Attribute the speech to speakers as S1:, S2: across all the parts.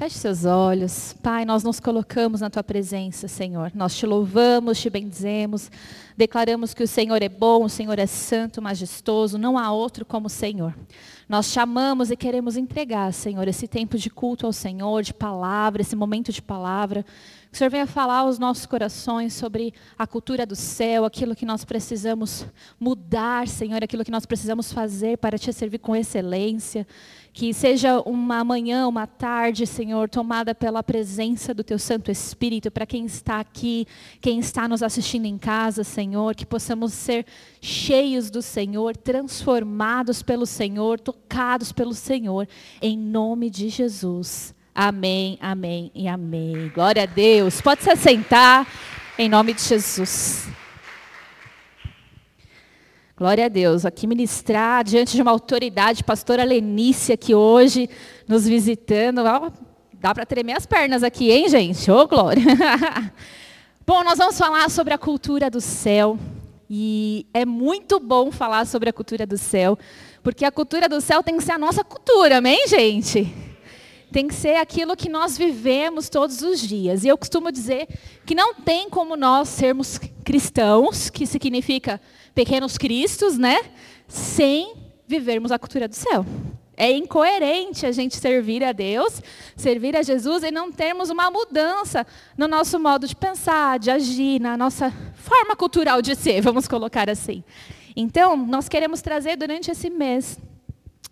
S1: Feche seus olhos. Pai, nós nos colocamos na tua presença, Senhor. Nós te louvamos, te bendizemos. Declaramos que o Senhor é bom, o Senhor é santo, majestoso, não há outro como o Senhor. Nós chamamos e queremos entregar, Senhor, esse tempo de culto ao Senhor, de palavra, esse momento de palavra. Que o Senhor venha falar aos nossos corações sobre a cultura do céu, aquilo que nós precisamos mudar, Senhor, aquilo que nós precisamos fazer para te servir com excelência. Que seja uma manhã, uma tarde, Senhor, tomada pela presença do Teu Santo Espírito, para quem está aqui, quem está nos assistindo em casa, Senhor, que possamos ser cheios do Senhor, transformados pelo Senhor, tocados pelo Senhor, em nome de Jesus. Amém, amém e amém. Glória a Deus. Pode se assentar, em nome de Jesus. Glória a Deus. Aqui ministrar diante de uma autoridade, pastora Lenícia, aqui hoje nos visitando. Dá para tremer as pernas aqui, hein, gente? Ô, oh, glória. bom, nós vamos falar sobre a cultura do céu. E é muito bom falar sobre a cultura do céu, porque a cultura do céu tem que ser a nossa cultura, amém, gente? Tem que ser aquilo que nós vivemos todos os dias. E eu costumo dizer que não tem como nós sermos cristãos, que significa pequenos cristos, né? Sem vivermos a cultura do céu. É incoerente a gente servir a Deus, servir a Jesus e não termos uma mudança no nosso modo de pensar, de agir, na nossa forma cultural de ser, vamos colocar assim. Então, nós queremos trazer durante esse mês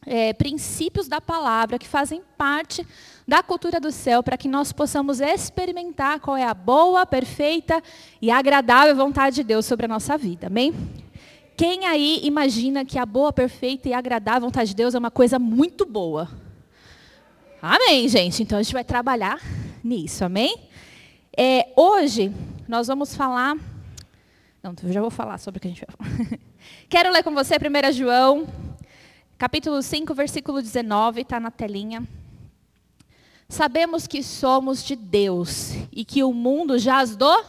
S1: é, princípios da palavra que fazem parte da cultura do céu, para que nós possamos experimentar qual é a boa, perfeita e agradável vontade de Deus sobre a nossa vida. Amém? Quem aí imagina que a boa, perfeita e agradável vontade de Deus é uma coisa muito boa? Amém, gente. Então a gente vai trabalhar nisso, amém? É, hoje nós vamos falar. Não, eu já vou falar sobre o que a gente vai falar. Quero ler com você 1 João, capítulo 5, versículo 19, está na telinha. Sabemos que somos de Deus e que o mundo jaz do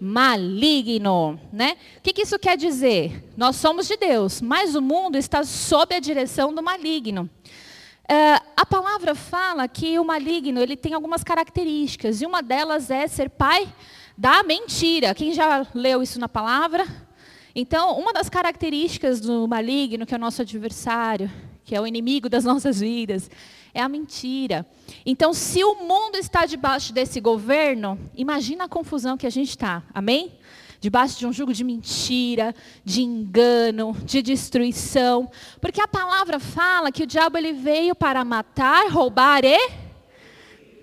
S1: maligno, né? O que, que, isso quer dizer? Nós somos de Deus, mas o mundo está sob a direção do maligno. É, a palavra fala que o maligno ele tem algumas características e uma delas é ser pai da mentira. Quem já leu isso na palavra? Então, uma das características do maligno, que é o nosso adversário, que é o inimigo das nossas vidas, é a mentira. Então, se o mundo está debaixo desse governo, imagina a confusão que a gente está. Amém? Debaixo de um jugo de mentira, de engano, de destruição. Porque a palavra fala que o diabo ele veio para matar, roubar e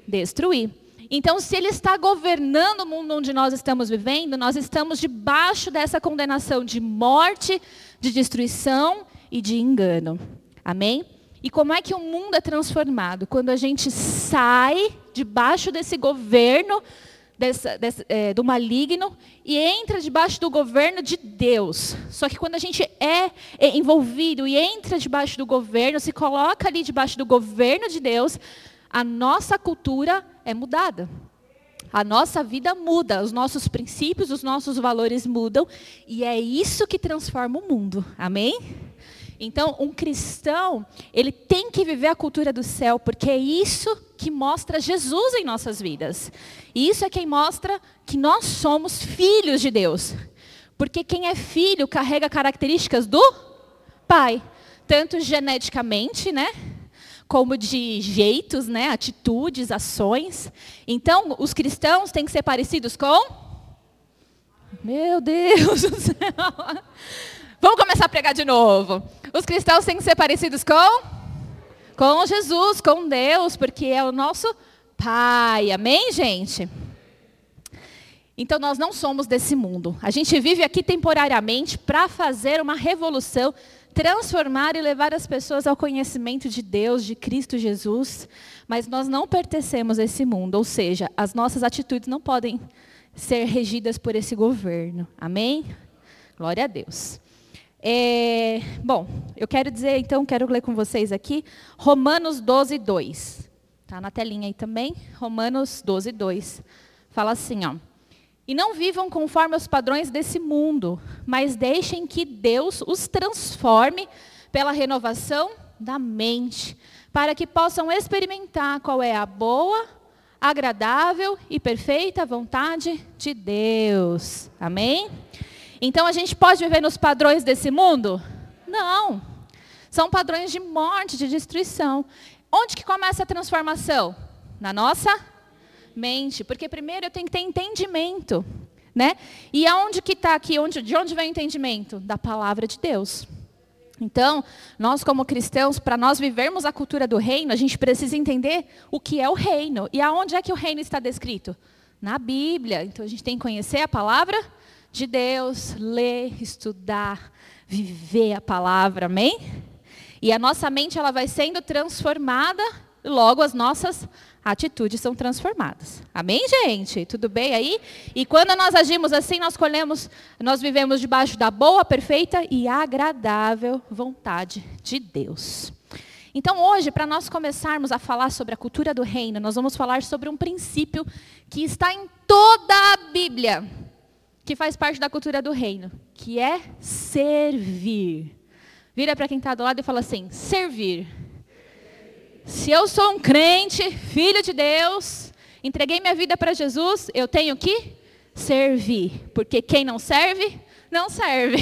S1: destruir. Então, se ele está governando o mundo onde nós estamos vivendo, nós estamos debaixo dessa condenação de morte, de destruição e de engano. Amém? E como é que o mundo é transformado? Quando a gente sai debaixo desse governo dessa, desse, é, do maligno e entra debaixo do governo de Deus. Só que quando a gente é, é envolvido e entra debaixo do governo, se coloca ali debaixo do governo de Deus, a nossa cultura é mudada. A nossa vida muda, os nossos princípios, os nossos valores mudam, e é isso que transforma o mundo. Amém? Então, um cristão, ele tem que viver a cultura do céu, porque é isso que mostra Jesus em nossas vidas. E isso é quem mostra que nós somos filhos de Deus. Porque quem é filho carrega características do pai, tanto geneticamente, né? Como de jeitos, né? Atitudes, ações. Então, os cristãos têm que ser parecidos com Meu Deus do céu. Vamos começar a pregar de novo. Os cristãos têm que ser parecidos com? Com Jesus, com Deus, porque é o nosso Pai. Amém, gente? Então nós não somos desse mundo. A gente vive aqui temporariamente para fazer uma revolução, transformar e levar as pessoas ao conhecimento de Deus, de Cristo Jesus. Mas nós não pertencemos a esse mundo, ou seja, as nossas atitudes não podem ser regidas por esse governo. Amém? Glória a Deus. É, bom, eu quero dizer, então, quero ler com vocês aqui, Romanos 12, 2. Está na telinha aí também, Romanos 12, 2. Fala assim, ó. E não vivam conforme os padrões desse mundo, mas deixem que Deus os transforme pela renovação da mente, para que possam experimentar qual é a boa, agradável e perfeita vontade de Deus. Amém? Então a gente pode viver nos padrões desse mundo? Não. São padrões de morte, de destruição. Onde que começa a transformação? Na nossa mente. Porque primeiro eu tenho que ter entendimento. Né? E aonde que está aqui? Onde, de onde vem o entendimento? Da palavra de Deus. Então, nós como cristãos, para nós vivermos a cultura do reino, a gente precisa entender o que é o reino. E aonde é que o reino está descrito? Na Bíblia. Então a gente tem que conhecer a palavra de Deus, ler, estudar, viver a palavra, amém? E a nossa mente ela vai sendo transformada, logo as nossas atitudes são transformadas. Amém, gente? Tudo bem aí? E quando nós agimos assim, nós colhemos, nós vivemos debaixo da boa, perfeita e agradável vontade de Deus. Então, hoje, para nós começarmos a falar sobre a cultura do reino, nós vamos falar sobre um princípio que está em toda a Bíblia, que faz parte da cultura do reino, que é servir. Vira para quem está do lado e fala assim: servir. Se eu sou um crente, filho de Deus, entreguei minha vida para Jesus, eu tenho que servir. Porque quem não serve, não serve.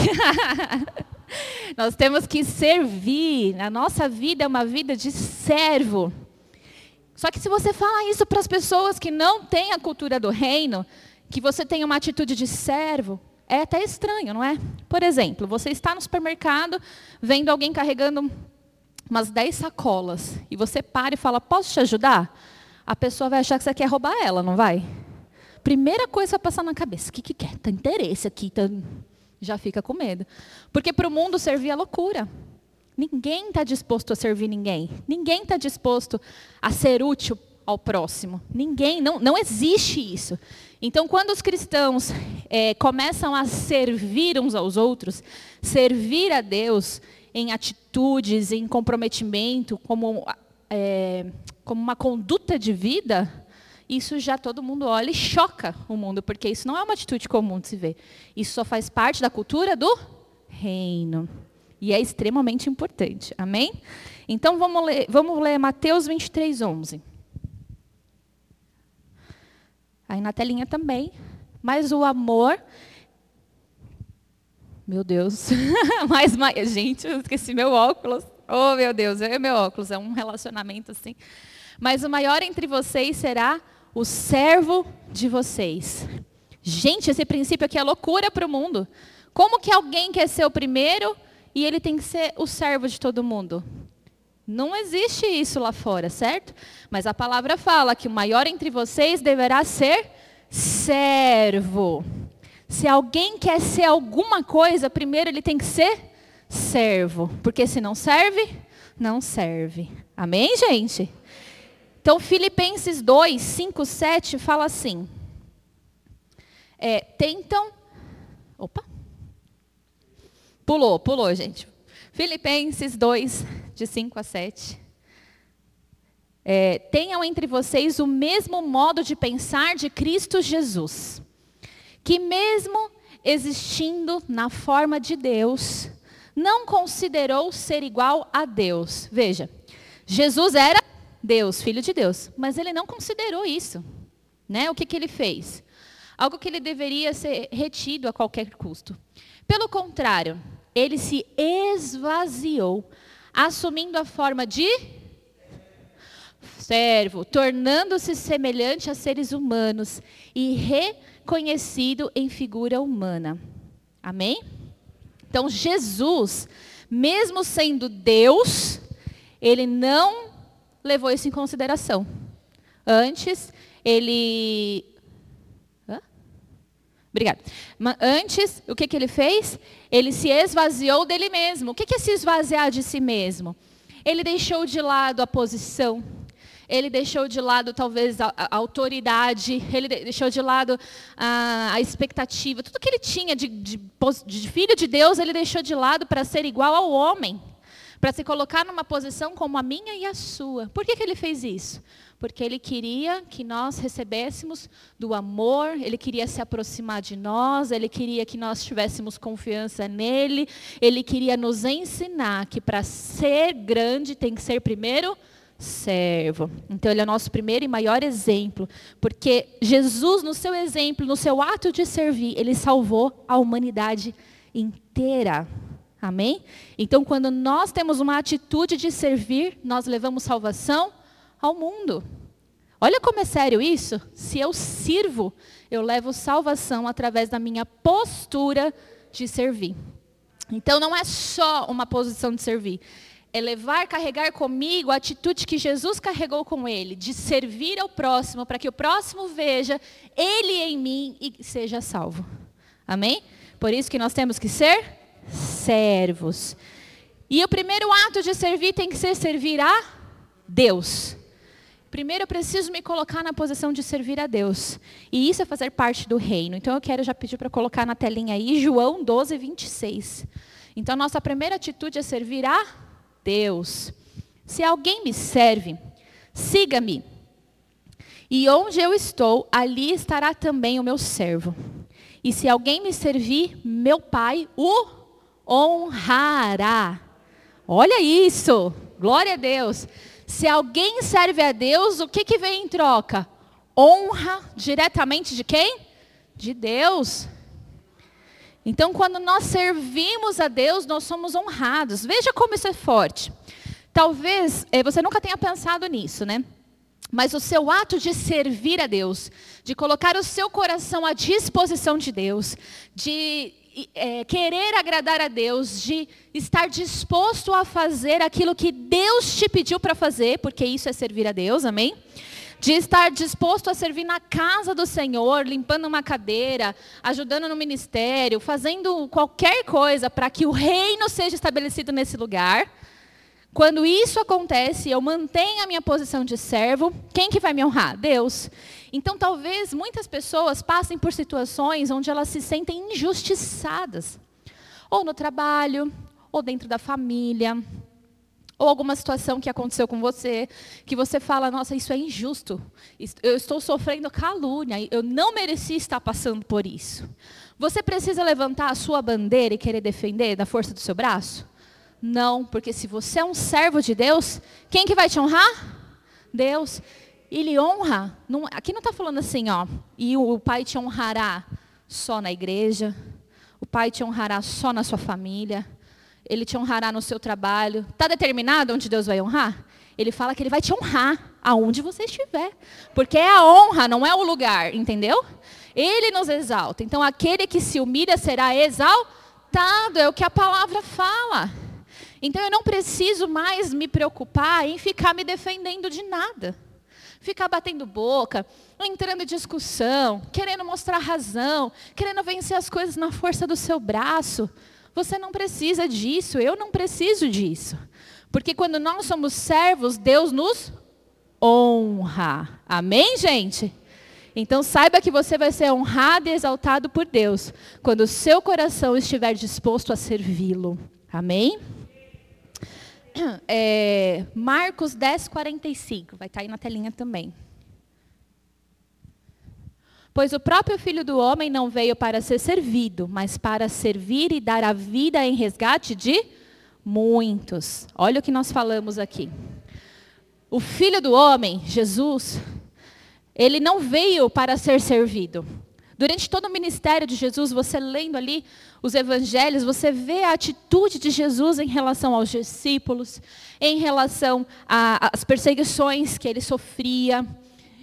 S1: Nós temos que servir. A nossa vida é uma vida de servo. Só que se você fala isso para as pessoas que não têm a cultura do reino, que você tem uma atitude de servo, é até estranho, não é? Por exemplo, você está no supermercado, vendo alguém carregando umas 10 sacolas e você para e fala, posso te ajudar? A pessoa vai achar que você quer roubar ela, não vai? Primeira coisa vai passar na cabeça, o que, que quer? Tem interesse aqui, tá... já fica com medo. Porque para o mundo servir é loucura. Ninguém está disposto a servir ninguém. Ninguém está disposto a ser útil ao próximo. Ninguém, não, não existe isso. Então, quando os cristãos é, começam a servir uns aos outros, servir a Deus, em atitudes, em comprometimento, como, é, como uma conduta de vida, isso já todo mundo olha e choca o mundo, porque isso não é uma atitude comum de se ver. Isso só faz parte da cultura do reino. E é extremamente importante. Amém? Então vamos ler, vamos ler Mateus 23, 11. Aí na telinha também. Mas o amor meu Deus. mais, mais, gente, eu esqueci meu óculos. Oh, meu Deus, eu e meu óculos. É um relacionamento assim. Mas o maior entre vocês será o servo de vocês. Gente, esse princípio aqui é loucura para o mundo. Como que alguém quer ser o primeiro e ele tem que ser o servo de todo mundo? Não existe isso lá fora, certo? Mas a palavra fala que o maior entre vocês deverá ser servo. Se alguém quer ser alguma coisa, primeiro ele tem que ser servo. Porque se não serve, não serve. Amém, gente? Então, Filipenses 2, 5, 7 fala assim: é, tentam. Opa! Pulou, pulou, gente. Filipenses 2, de 5 a 7. É, tenham entre vocês o mesmo modo de pensar de Cristo Jesus que mesmo existindo na forma de Deus, não considerou ser igual a Deus. Veja, Jesus era Deus, filho de Deus, mas ele não considerou isso. Né? O que, que ele fez? Algo que ele deveria ser retido a qualquer custo. Pelo contrário, ele se esvaziou, assumindo a forma de servo, tornando-se semelhante a seres humanos e re conhecido em figura humana. Amém? Então, Jesus, mesmo sendo Deus, ele não levou isso em consideração. Antes, ele. Obrigada. Antes, o que, que ele fez? Ele se esvaziou dele mesmo. O que, que é se esvaziar de si mesmo? Ele deixou de lado a posição, ele deixou de lado talvez a, a autoridade, ele deixou de lado a, a, expectativa, tudo que ele tinha de, de, de filho de Deus, ele deixou de lado para ser igual ao homem, para se colocar numa posição como a minha e a sua. Por que, que ele fez isso? Porque ele queria que nós recebêssemos do amor, ele queria se aproximar de nós, ele queria que nós tivéssemos confiança nele, ele queria nos ensinar que para ser grande tem que ser primeiro servo. Então, ele é o nosso primeiro e maior exemplo, porque Jesus, no seu exemplo, no seu ato de servir, ele salvou a humanidade inteira. Amém? Então, quando nós temos uma atitude de servir, nós levamos salvação ao mundo. Olha como é sério isso. Se eu sirvo, eu levo salvação através da minha postura de servir. Então, não é só uma posição de servir, é levar, carregar comigo a atitude que Jesus carregou com ele, de servir ao próximo, para que o próximo veja ele em mim e seja salvo. Amém? Por isso que nós temos que ser servos. E o primeiro ato de servir tem que ser servir a Deus. Primeiro eu preciso me colocar na posição de servir a Deus. E isso é fazer parte do reino. Então eu quero já pedir para colocar na telinha aí João 12, 26. Então nossa primeira atitude é servir a Deus. Se alguém me serve, siga-me. E onde eu estou, ali estará também o meu servo. E se alguém me servir, meu Pai o honrará. Olha isso! Glória a Deus. Se alguém serve a Deus, o que, que vem em troca? Honra diretamente de quem? De Deus. Então, quando nós servimos a Deus, nós somos honrados. Veja como isso é forte. Talvez eh, você nunca tenha pensado nisso, né? Mas o seu ato de servir a Deus, de colocar o seu coração à disposição de Deus, de é, querer agradar a Deus, de estar disposto a fazer aquilo que Deus te pediu para fazer, porque isso é servir a Deus, amém? De estar disposto a servir na casa do Senhor, limpando uma cadeira, ajudando no ministério, fazendo qualquer coisa para que o reino seja estabelecido nesse lugar. Quando isso acontece, eu mantenho a minha posição de servo, quem que vai me honrar? Deus. Então, talvez muitas pessoas passem por situações onde elas se sentem injustiçadas, ou no trabalho, ou dentro da família, ou alguma situação que aconteceu com você, que você fala, nossa, isso é injusto, eu estou sofrendo calúnia, eu não mereci estar passando por isso. Você precisa levantar a sua bandeira e querer defender da força do seu braço? Não, porque se você é um servo de Deus, quem que vai te honrar? Deus. Ele honra, não, aqui não está falando assim, ó, e o, o pai te honrará só na igreja, o pai te honrará só na sua família, ele te honrará no seu trabalho. Está determinado onde Deus vai honrar? Ele fala que ele vai te honrar aonde você estiver. Porque é a honra, não é o lugar, entendeu? Ele nos exalta. Então aquele que se humilha será exaltado, é o que a palavra fala. Então eu não preciso mais me preocupar em ficar me defendendo de nada. Ficar batendo boca, entrando em discussão, querendo mostrar razão, querendo vencer as coisas na força do seu braço. Você não precisa disso, eu não preciso disso. Porque quando nós somos servos, Deus nos honra. Amém, gente? Então saiba que você vai ser honrado e exaltado por Deus quando o seu coração estiver disposto a servi-lo. Amém? É, Marcos 10, 45. Vai estar tá aí na telinha também. Pois o próprio Filho do Homem não veio para ser servido, mas para servir e dar a vida em resgate de muitos. Olha o que nós falamos aqui. O Filho do Homem, Jesus, ele não veio para ser servido. Durante todo o ministério de Jesus, você lendo ali os evangelhos, você vê a atitude de Jesus em relação aos discípulos, em relação às perseguições que ele sofria,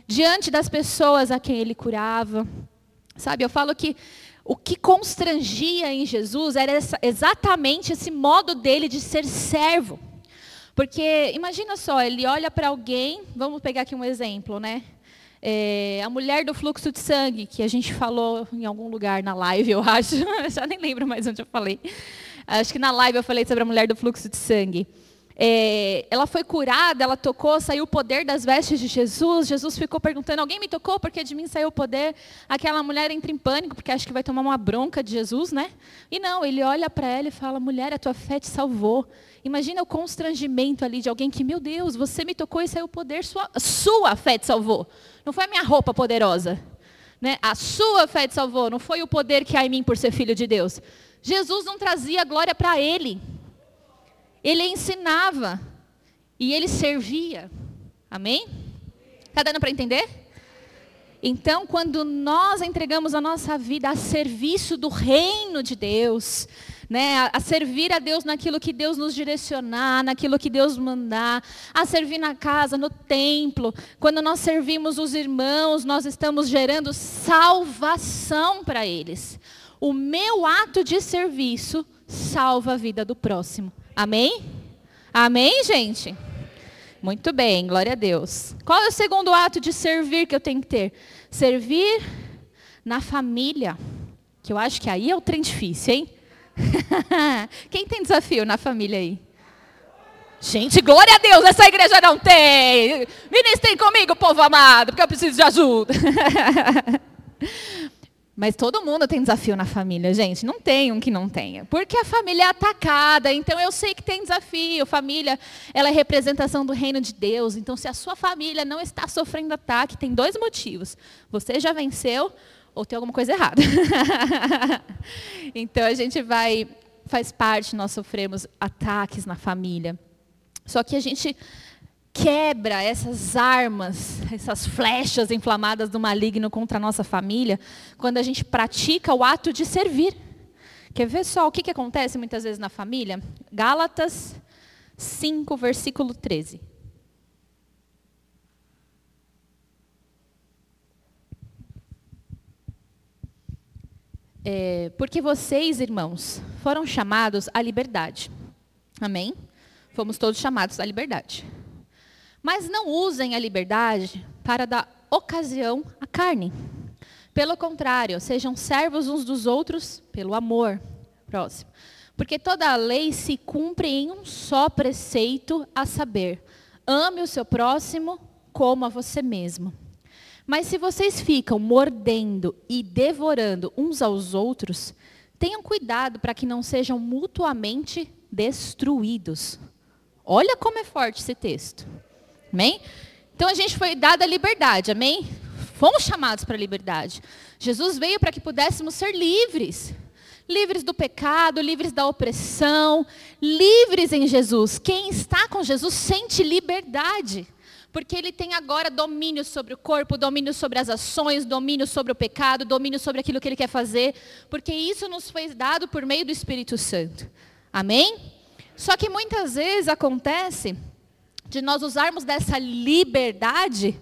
S1: diante das pessoas a quem ele curava. Sabe, eu falo que o que constrangia em Jesus era essa, exatamente esse modo dele de ser servo. Porque imagina só, ele olha para alguém, vamos pegar aqui um exemplo, né? É, a mulher do fluxo de sangue, que a gente falou em algum lugar na live, eu acho. Já nem lembro mais onde eu falei. Acho que na live eu falei sobre a mulher do fluxo de sangue é, ela foi curada, ela tocou, saiu o poder das vestes de Jesus. Jesus ficou perguntando: alguém me tocou porque de mim saiu o poder? Aquela mulher entra em pânico porque acha que vai tomar uma bronca de Jesus, né? E não, ele olha para ela e fala: mulher, a tua fé te salvou. Imagina o constrangimento ali de alguém que, meu Deus, você me tocou e saiu o poder, sua, sua fé te salvou. Não foi a minha roupa poderosa. Né? A sua fé te salvou, não foi o poder que há em mim por ser filho de Deus. Jesus não trazia glória para ele. Ele ensinava e ele servia. Amém? Está dando para entender? Então, quando nós entregamos a nossa vida a serviço do reino de Deus, né, a, a, servir a Deus naquilo que Deus nos direcionar, naquilo que Deus mandar, a servir na casa, no templo, quando nós servimos os irmãos, nós estamos gerando salvação para eles. O meu ato de serviço salva a vida do próximo. Amém? Amém, gente? Muito bem, glória a Deus. Qual é o segundo ato de servir que eu tenho que ter? Servir na família. Que eu acho que aí é o trem difícil, hein? Quem tem desafio na família aí? Gente, glória a Deus, essa igreja não tem. Ministrem comigo, povo amado, porque eu preciso de ajuda. Mas todo mundo tem desafio na família, gente. Não tem um que não tenha. Porque a família é atacada, então eu sei que tem desafio. Família, ela é representação do reino de Deus. Então, se a sua família não está sofrendo ataque, tem dois motivos. Você já venceu ou tem alguma coisa errada. então, a gente vai, faz parte, nós sofremos ataques na família. Só que a gente quebra essas armas, essas flechas inflamadas do maligno contra a nossa família, quando a gente pratica o ato de servir. Quer ver só o que, que acontece muitas vezes na família? Gálatas 5, versículo 13. É, porque vocês, irmãos, foram chamados à liberdade. Amém? Fomos todos chamados à liberdade. Mas não usem a liberdade para dar ocasião à carne. Pelo contrário, sejam servos uns dos outros pelo amor. Próximo. Porque toda a lei se cumpre em um só preceito, a saber: ame o seu próximo como a você mesmo. Mas se vocês ficam mordendo e devorando uns aos outros, tenham cuidado para que não sejam mutuamente destruídos. Olha como é forte esse texto. Amém? Então a gente foi dada a liberdade, amém? Fomos chamados para a liberdade. Jesus veio para que pudéssemos ser livres. Livres do pecado, livres da opressão, livres em Jesus. Quem está com Jesus sente liberdade. Porque ele tem agora domínio sobre o corpo, domínio sobre as ações, domínio sobre o pecado, domínio sobre aquilo que ele quer fazer. Porque isso nos foi dado por meio do Espírito Santo. Amém? Só que muitas vezes acontece de nós usarmos dessa liberdade,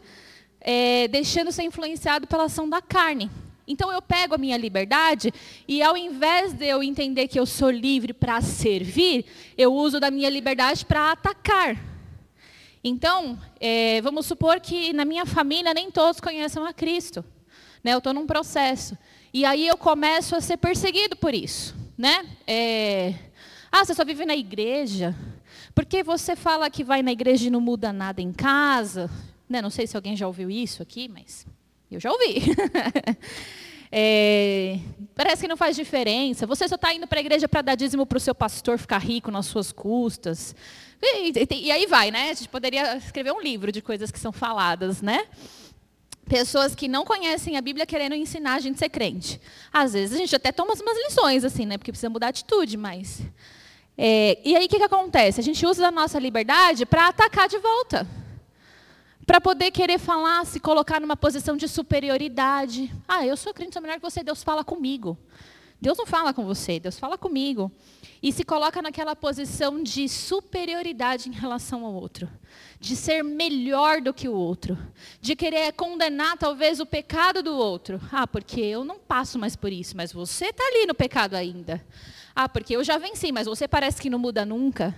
S1: é, deixando ser influenciado pela ação da carne. Então eu pego a minha liberdade e ao invés de eu entender que eu sou livre para servir, eu uso da minha liberdade para atacar. Então, é, vamos supor que na minha família nem todos conheçam a Cristo. Né? Eu estou num processo. E aí eu começo a ser perseguido por isso. Né? É, ah, você só vive na igreja. Porque você fala que vai na igreja e não muda nada em casa. Né? Não sei se alguém já ouviu isso aqui, mas eu já ouvi. é, parece que não faz diferença. Você só está indo para a igreja para dar dízimo para o seu pastor ficar rico nas suas custas. E, e, e, aí vai, né? A gente poderia escrever um livro de coisas que são faladas, né? Pessoas que não conhecem a Bíblia querendo ensinar a gente a ser crente. Às vezes a gente até toma umas lições, assim, né? Porque precisa mudar a atitude, mas é, e aí o que, que acontece? A gente usa a nossa liberdade para atacar de volta. Para poder querer falar, se colocar numa posição de superioridade. Ah, eu sou crente, sou melhor que você, Deus fala comigo. Deus não fala com você, Deus fala comigo. E se coloca naquela posição de superioridade em relação ao outro. De ser melhor do que o outro. De querer condenar talvez o pecado do outro. Ah, porque eu não passo mais por isso, mas você está ali no pecado ainda. Ah, porque eu já venci, mas você parece que não muda nunca.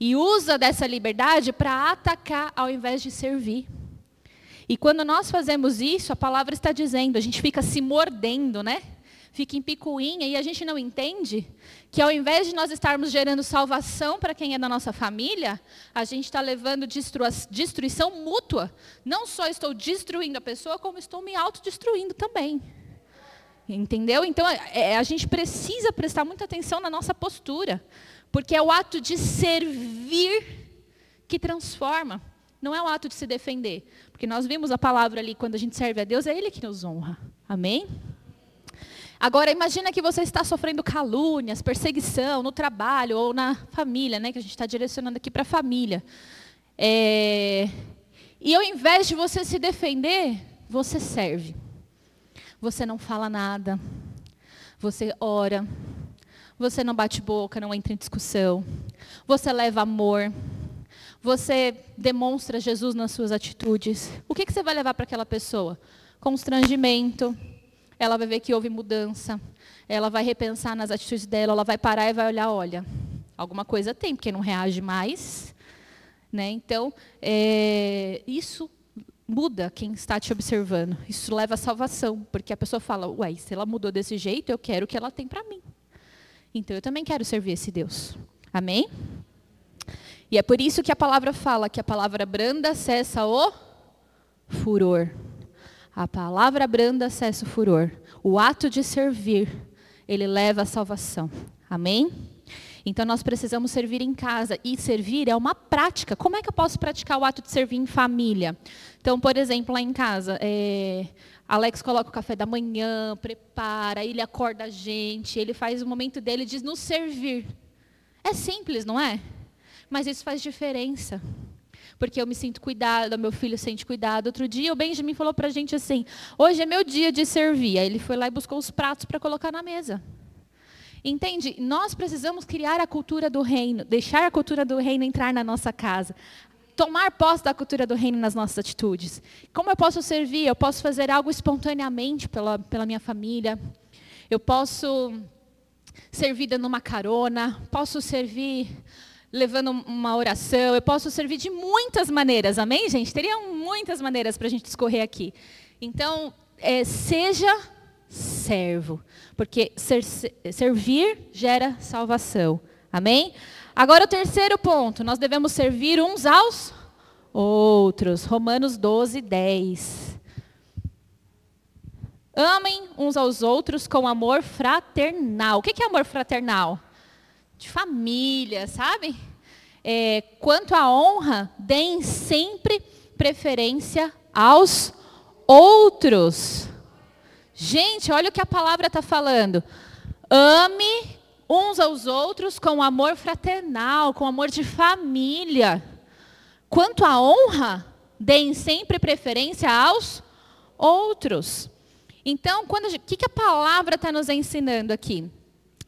S1: E usa dessa liberdade para atacar ao invés de servir. E quando nós fazemos isso, a palavra está dizendo, a gente fica se mordendo, né? Fica em picuinha e a gente não entende que ao invés de nós estarmos gerando salvação para quem é da nossa família, a gente está levando destruição mútua. Não só estou destruindo a pessoa, como estou me autodestruindo também. Entendeu? Então, é, é, a gente precisa prestar muita atenção na nossa postura, porque é o ato de servir que transforma, não é o ato de se defender. Porque nós vimos a palavra ali, quando a gente serve a Deus, é Ele que nos honra. Amém? Agora, imagina que você está sofrendo calúnias, perseguição no trabalho ou na família, né? Que a gente está direcionando aqui para a família. É... E ao invés de você se defender, você serve. Você não fala nada. Você ora. Você não bate boca, não entra em discussão. Você leva amor. Você demonstra Jesus nas suas atitudes. O que, que você vai levar para aquela pessoa? Constrangimento. Ela vai ver que houve mudança. Ela vai repensar nas atitudes dela. Ela vai parar e vai olhar, olha, alguma coisa tem, porque não reage mais. Né? Então, é, isso muda quem está te observando. Isso leva à salvação, porque a pessoa fala, uai, se ela mudou desse jeito, eu quero o que ela tem para mim. Então, eu também quero servir esse Deus. Amém? E é por isso que a palavra fala que a palavra branda cessa o furor. A palavra branda cessa o furor. O ato de servir, ele leva à salvação. Amém? Então nós precisamos servir em casa. E servir é uma prática. Como é que eu posso praticar o ato de servir em família? Então, por exemplo, lá em casa, é, Alex coloca o café da manhã, prepara, ele acorda a gente, ele faz o momento dele de nos servir. É simples, não é? Mas isso faz diferença. Porque eu me sinto cuidado, meu filho sente cuidado. Outro dia o Benjamin falou para a gente assim: hoje é meu dia de servir. Aí ele foi lá e buscou os pratos para colocar na mesa. Entende? Nós precisamos criar a cultura do reino, deixar a cultura do reino entrar na nossa casa. Tomar posse da cultura do reino nas nossas atitudes. Como eu posso servir? Eu posso fazer algo espontaneamente pela, pela minha família. Eu posso servir dando uma carona. Posso servir levando uma oração. Eu posso servir de muitas maneiras. Amém, gente? Teriam muitas maneiras para a gente discorrer aqui. Então, é, seja servo, porque ser, servir gera salvação. Amém? Agora o terceiro ponto, nós devemos servir uns aos outros. Romanos 12, 10. Amem uns aos outros com amor fraternal. O que é amor fraternal? De família, sabe? É, quanto à honra, deem sempre preferência aos outros. Gente, olha o que a palavra está falando. Ame uns aos outros com amor fraternal, com amor de família. Quanto à honra, deem sempre preferência aos outros. Então, o que, que a palavra está nos ensinando aqui?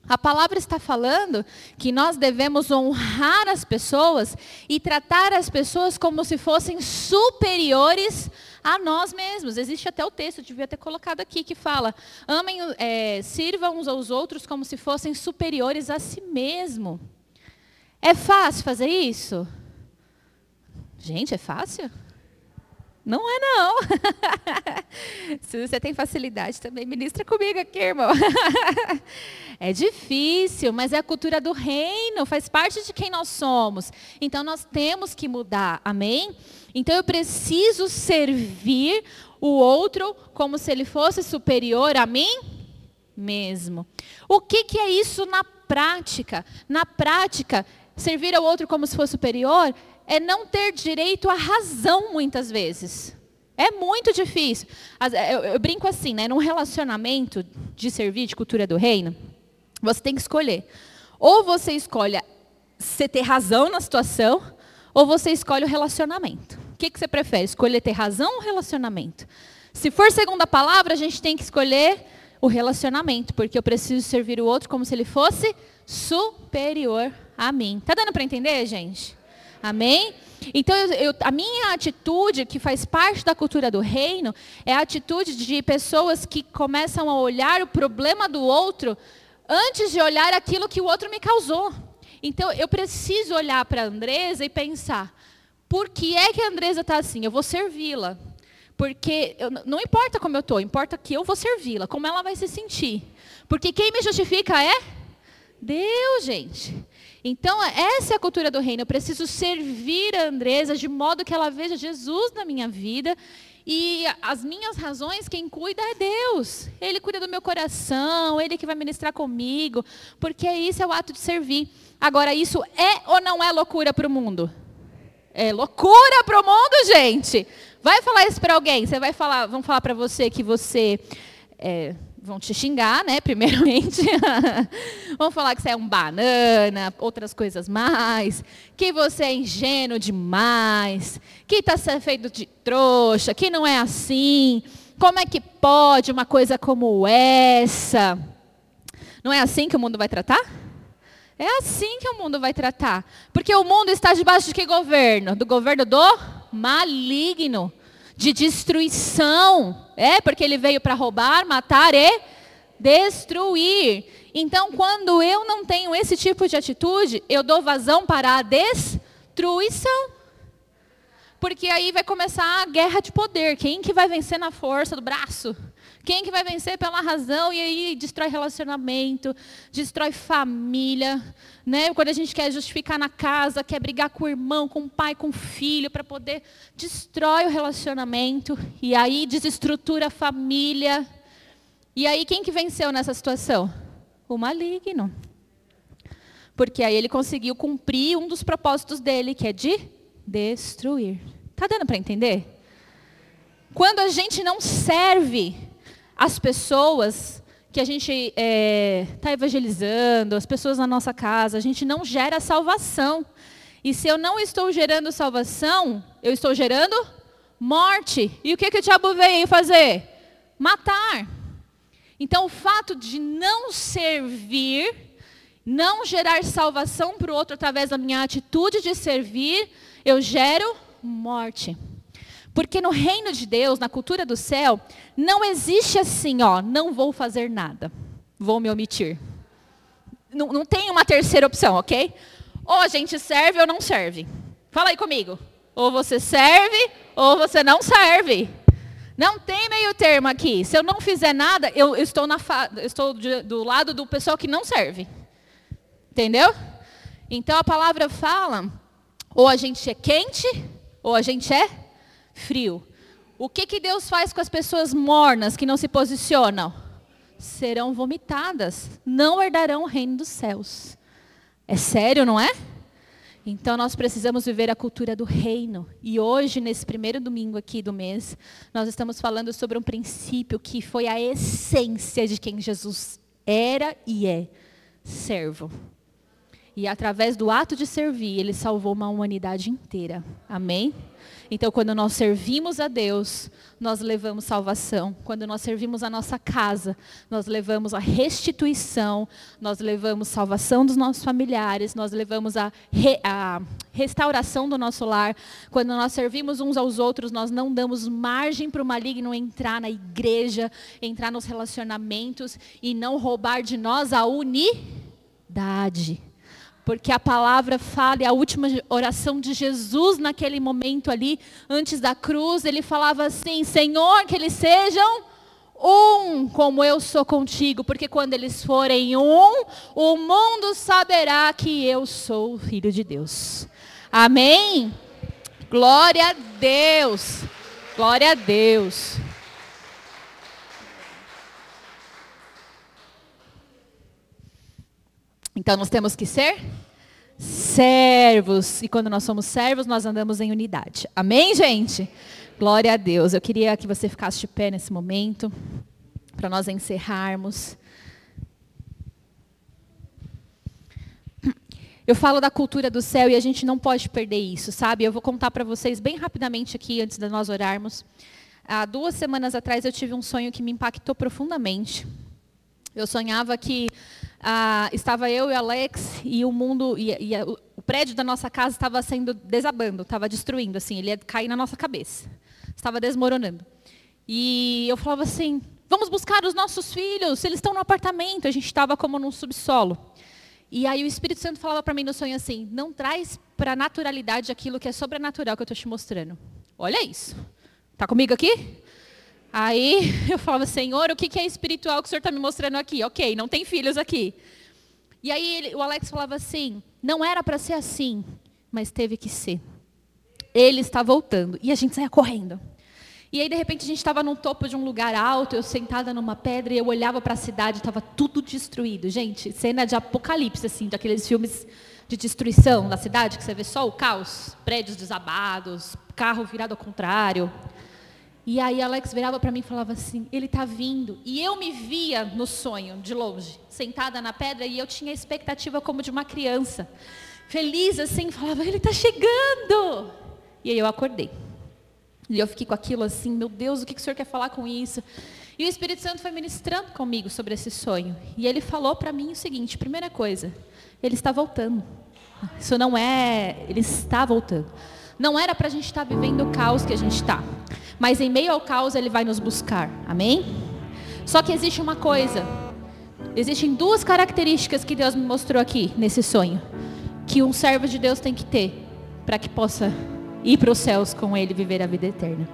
S1: A palavra está falando que nós devemos honrar as pessoas e tratar as pessoas como se fossem superiores a nós mesmos. Existe até o texto, devia ter colocado aqui, que fala: amem, é, sirvam uns aos outros como se fossem superiores a si mesmo. É fácil fazer isso? Gente, é fácil? Não é não. Se você tem facilidade também, ministra comigo aqui, irmão. É difícil, mas é a cultura do reino, faz parte de quem nós somos. Então nós temos que mudar, amém? Então eu preciso servir o outro como se ele fosse superior a mim mesmo. O que, que é isso na prática? Na prática, servir ao outro como se fosse superior é não ter direito à razão muitas vezes. É muito difícil. Eu, eu, brinco assim, né? Num relacionamento de servir, de cultura do reino, você tem que escolher. Ou você escolhe você ter razão na situação, ou você escolhe o relacionamento. O que, que você prefere? Escolher ter razão ou relacionamento? Se for segunda palavra, a gente tem que escolher o relacionamento, porque eu preciso servir o outro como se ele fosse superior a mim. Tá dando para entender, gente? Amém? Então, eu, eu, a minha atitude, que faz parte da cultura do reino, é a atitude de pessoas que começam a olhar o problema do outro antes de olhar aquilo que o outro me causou. Então, eu preciso olhar para a Andresa e pensar: por que é que a Andresa está assim? Eu vou servi-la. Porque eu, não importa como eu estou, importa que eu vou servi-la, como ela vai se sentir. Porque quem me justifica é Deus, gente. Então, essa é a cultura do reino. Eu preciso servir a Andresa de modo que ela veja Jesus na minha vida. E as minhas razões, quem cuida é Deus. Ele cuida do meu coração, Ele que vai ministrar comigo. Porque isso é o ato de servir. Agora, isso é ou não é loucura para o mundo? É loucura para o mundo, gente. Vai falar isso para alguém. Você vai falar, vão falar para você que você é, vão te xingar, né? Primeiramente. vão falar que você é um banana, outras coisas mais. Que você é ingênuo demais. Que está sendo feito de trouxa. Que não é assim. Como é que pode uma coisa como essa? Não é assim que o mundo vai tratar? É assim que o mundo vai tratar. Porque o mundo está debaixo de que governo? Do governo do maligno, de destruição. É, porque ele veio para roubar, matar e destruir. Então, quando eu não tenho esse tipo de atitude, eu dou vazão para a destruição. Porque aí vai começar a guerra de poder. Quem que vai vencer na força do braço? Quem que vai vencer pela razão e aí destrói relacionamento, destrói família, né? Quando a gente quer justificar na casa, quer brigar com o irmão, com o pai, com o filho, para poder destrói o relacionamento e aí desestrutura a família. E aí quem que venceu nessa situação? O maligno. Porque aí ele conseguiu cumprir um dos propósitos dele, que é de destruir. Tá dando para entender? Quando a gente não serve as pessoas que a gente está é, tá evangelizando, as pessoas na nossa casa, a gente não gera salvação. E se eu não estou gerando salvação, eu estou gerando morte. E o que, que o diabo veio fazer? Matar. Então, o fato de não servir, não gerar salvação para o outro através da minha atitude de servir, eu gero morte. Porque no reino de Deus, na cultura do céu, não existe assim, ó, não vou fazer nada, vou me omitir. Não, não tem uma terceira opção, ok? Ou a gente serve ou não serve. Fala aí comigo. Ou você serve ou você não serve. Não tem meio termo aqui. Se eu não fizer nada, eu, eu estou, na eu estou de, do lado do pessoal que não serve. Entendeu? Então a palavra fala: ou a gente é quente, ou a gente é frio. O que, que Deus faz com as pessoas mornas que não se posicionam? Serão vomitadas, não herdarão o reino dos céus. É sério, não é? Então nós precisamos viver a cultura do reino. E hoje, nesse primeiro domingo aqui do mês, nós estamos falando sobre um princípio que foi a essência de quem Jesus era e é: servo. E através do ato de servir, ele salvou uma humanidade inteira. Amém? Então, quando nós servimos a Deus, nós levamos salvação. Quando nós servimos a nossa casa, nós levamos a restituição, nós levamos salvação dos nossos familiares, nós levamos a, re, a restauração do nosso lar. Quando nós servimos uns aos outros, nós não damos margem para o maligno entrar na igreja, entrar nos relacionamentos e não roubar de nós a unidade porque a palavra fala, e a última oração de Jesus naquele momento ali, antes da cruz, ele falava assim: Senhor, que eles sejam um, como eu sou contigo, porque quando eles forem um, o mundo saberá que eu sou o Filho de Deus. Amém? Glória a Deus. Glória a Deus. Então nós temos que ser servos. E quando nós somos servos, nós andamos em unidade. Amém, gente? Glória a Deus. Eu queria que você ficasse de pé nesse momento, para nós encerrarmos. Eu falo da cultura do céu e a gente não pode perder isso, sabe? Eu vou contar para vocês bem rapidamente aqui, antes de nós orarmos. Há duas semanas atrás eu tive um sonho que me impactou profundamente. Eu sonhava que ah, estava eu e Alex e o mundo e, e a, o prédio da nossa casa estava sendo desabando, estava destruindo, assim, ele ia cair na nossa cabeça, estava desmoronando. E eu falava assim: vamos buscar os nossos filhos, eles estão no apartamento. A gente estava como num subsolo. E aí o Espírito Santo falava para mim no sonho assim: não traz para a naturalidade aquilo que é sobrenatural que eu estou te mostrando. Olha isso. Está comigo aqui? Aí eu falava, Senhor, o que é espiritual que o Senhor está me mostrando aqui? Ok, não tem filhos aqui. E aí ele, o Alex falava assim, não era para ser assim, mas teve que ser. Ele está voltando. E a gente saia correndo. E aí, de repente, a gente estava no topo de um lugar alto, eu sentada numa pedra, e eu olhava para a cidade, estava tudo destruído. Gente, cena de apocalipse, assim, daqueles filmes de destruição da cidade, que você vê só o caos, prédios desabados, carro virado ao contrário. E aí Alex virava para mim e falava assim: ele está vindo. E eu me via no sonho, de longe, sentada na pedra, e eu tinha a expectativa como de uma criança, feliz assim, falava: ele está chegando. E aí eu acordei. E eu fiquei com aquilo assim: meu Deus, o que o senhor quer falar com isso? E o Espírito Santo foi ministrando comigo sobre esse sonho. E ele falou para mim o seguinte: primeira coisa, ele está voltando. Isso não é. Ele está voltando. Não era para a gente estar tá vivendo o caos que a gente está. Mas em meio ao caos ele vai nos buscar. Amém? Só que existe uma coisa. Existem duas características que Deus me mostrou aqui nesse sonho. Que um servo de Deus tem que ter para que possa ir para os céus com ele viver a vida eterna.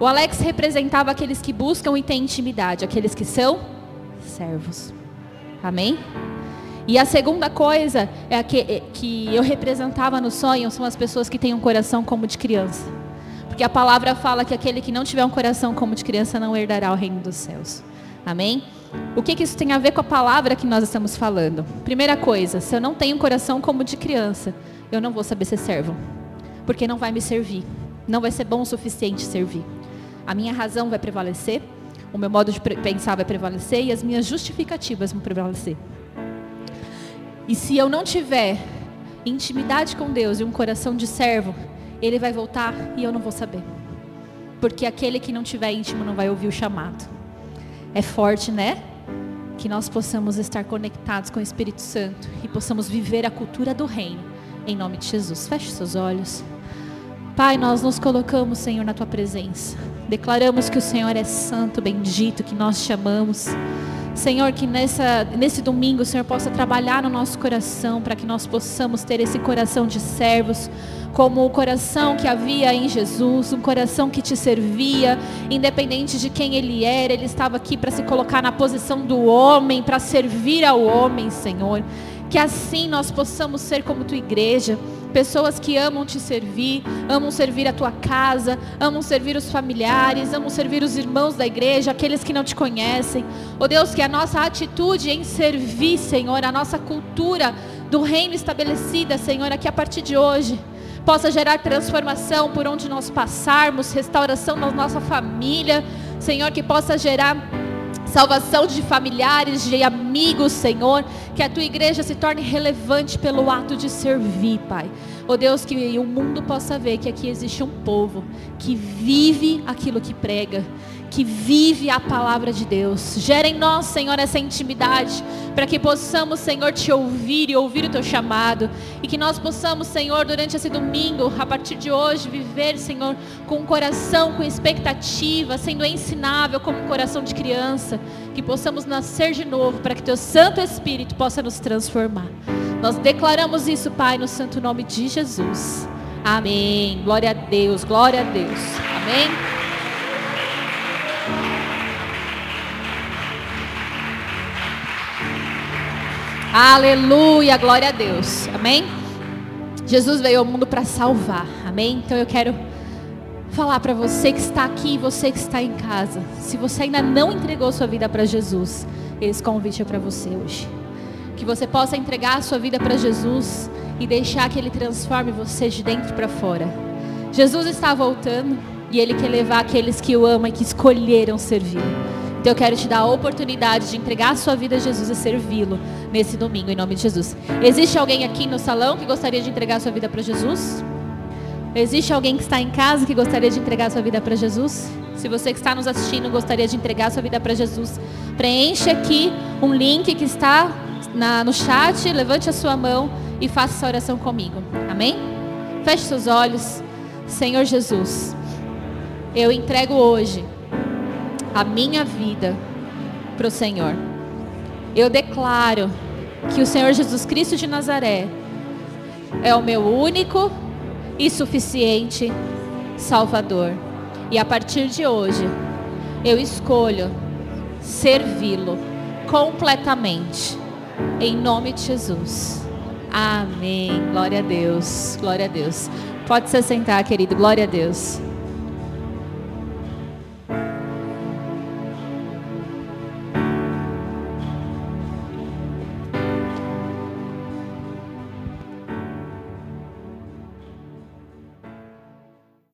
S1: O Alex representava aqueles que buscam e têm intimidade, aqueles que são servos. Amém? E a segunda coisa é que, é, que eu representava no sonho são as pessoas que têm um coração como de criança. Porque a palavra fala que aquele que não tiver um coração como de criança não herdará o reino dos céus. Amém? O que, que isso tem a ver com a palavra que nós estamos falando? Primeira coisa, se eu não tenho um coração como de criança, eu não vou saber ser servo. Porque não vai me servir. Não vai ser bom o suficiente servir. A minha razão vai prevalecer, o meu modo de pensar vai prevalecer e as minhas justificativas vão prevalecer. E se eu não tiver intimidade com Deus e um coração de servo, ele vai voltar e eu não vou saber. Porque aquele que não tiver íntimo não vai ouvir o chamado. É forte, né? Que nós possamos estar conectados com o Espírito Santo e possamos viver a cultura do reino. Em nome de Jesus. Feche seus olhos. Pai, nós nos colocamos, Senhor, na tua presença. Declaramos que o Senhor é santo, bendito, que nós te amamos. Senhor, que nessa, nesse domingo o Senhor possa trabalhar no nosso coração para que nós possamos ter esse coração de servos, como o coração que havia em Jesus, um coração que te servia, independente de quem ele era, ele estava aqui para se colocar na posição do homem, para servir ao homem, Senhor. Que assim nós possamos ser como tua igreja pessoas que amam te servir, amam servir a tua casa, amam servir os familiares, amam servir os irmãos da igreja, aqueles que não te conhecem. Oh Deus, que a nossa atitude em servir, Senhor, a nossa cultura do reino estabelecida, Senhor, aqui a partir de hoje possa gerar transformação por onde nós passarmos, restauração na nossa família, Senhor, que possa gerar salvação de familiares, de amigos, Senhor, que a tua igreja se torne relevante pelo ato de servir, Pai. Oh Deus, que o mundo possa ver que aqui existe um povo que vive aquilo que prega, que vive a palavra de Deus. Gera em nós, Senhor, essa intimidade, para que possamos, Senhor, te ouvir e ouvir o teu chamado. E que nós possamos, Senhor, durante esse domingo, a partir de hoje, viver, Senhor, com coração, com expectativa, sendo ensinável como um coração de criança. Que possamos nascer de novo, para que teu Santo Espírito possa nos transformar. Nós declaramos isso, Pai, no santo nome de Jesus. Amém. Glória a Deus, glória a Deus. Amém. Aleluia, glória a Deus. Amém? Jesus veio ao mundo para salvar. Amém? Então eu quero falar para você que está aqui e você que está em casa. Se você ainda não entregou sua vida para Jesus, esse convite é para você hoje. Que você possa entregar a sua vida para Jesus e deixar que Ele transforme você de dentro para fora. Jesus está voltando e Ele quer levar aqueles que o amam e que escolheram servir. Então eu quero te dar a oportunidade de entregar a sua vida a Jesus e servi-lo nesse domingo, em nome de Jesus. Existe alguém aqui no salão que gostaria de entregar a sua vida para Jesus? Existe alguém que está em casa que gostaria de entregar a sua vida para Jesus? Se você que está nos assistindo gostaria de entregar a sua vida para Jesus, preencha aqui um link que está na, no chat, levante a sua mão e faça essa oração comigo. Amém? Feche seus olhos. Senhor Jesus, eu entrego hoje a minha vida para o Senhor. Eu declaro que o Senhor Jesus Cristo de Nazaré é o meu único e suficiente Salvador. E a partir de hoje, eu escolho servi-lo completamente. Em nome de Jesus. Amém. Glória a Deus. Glória a Deus. Pode se sentar, querido. Glória a Deus.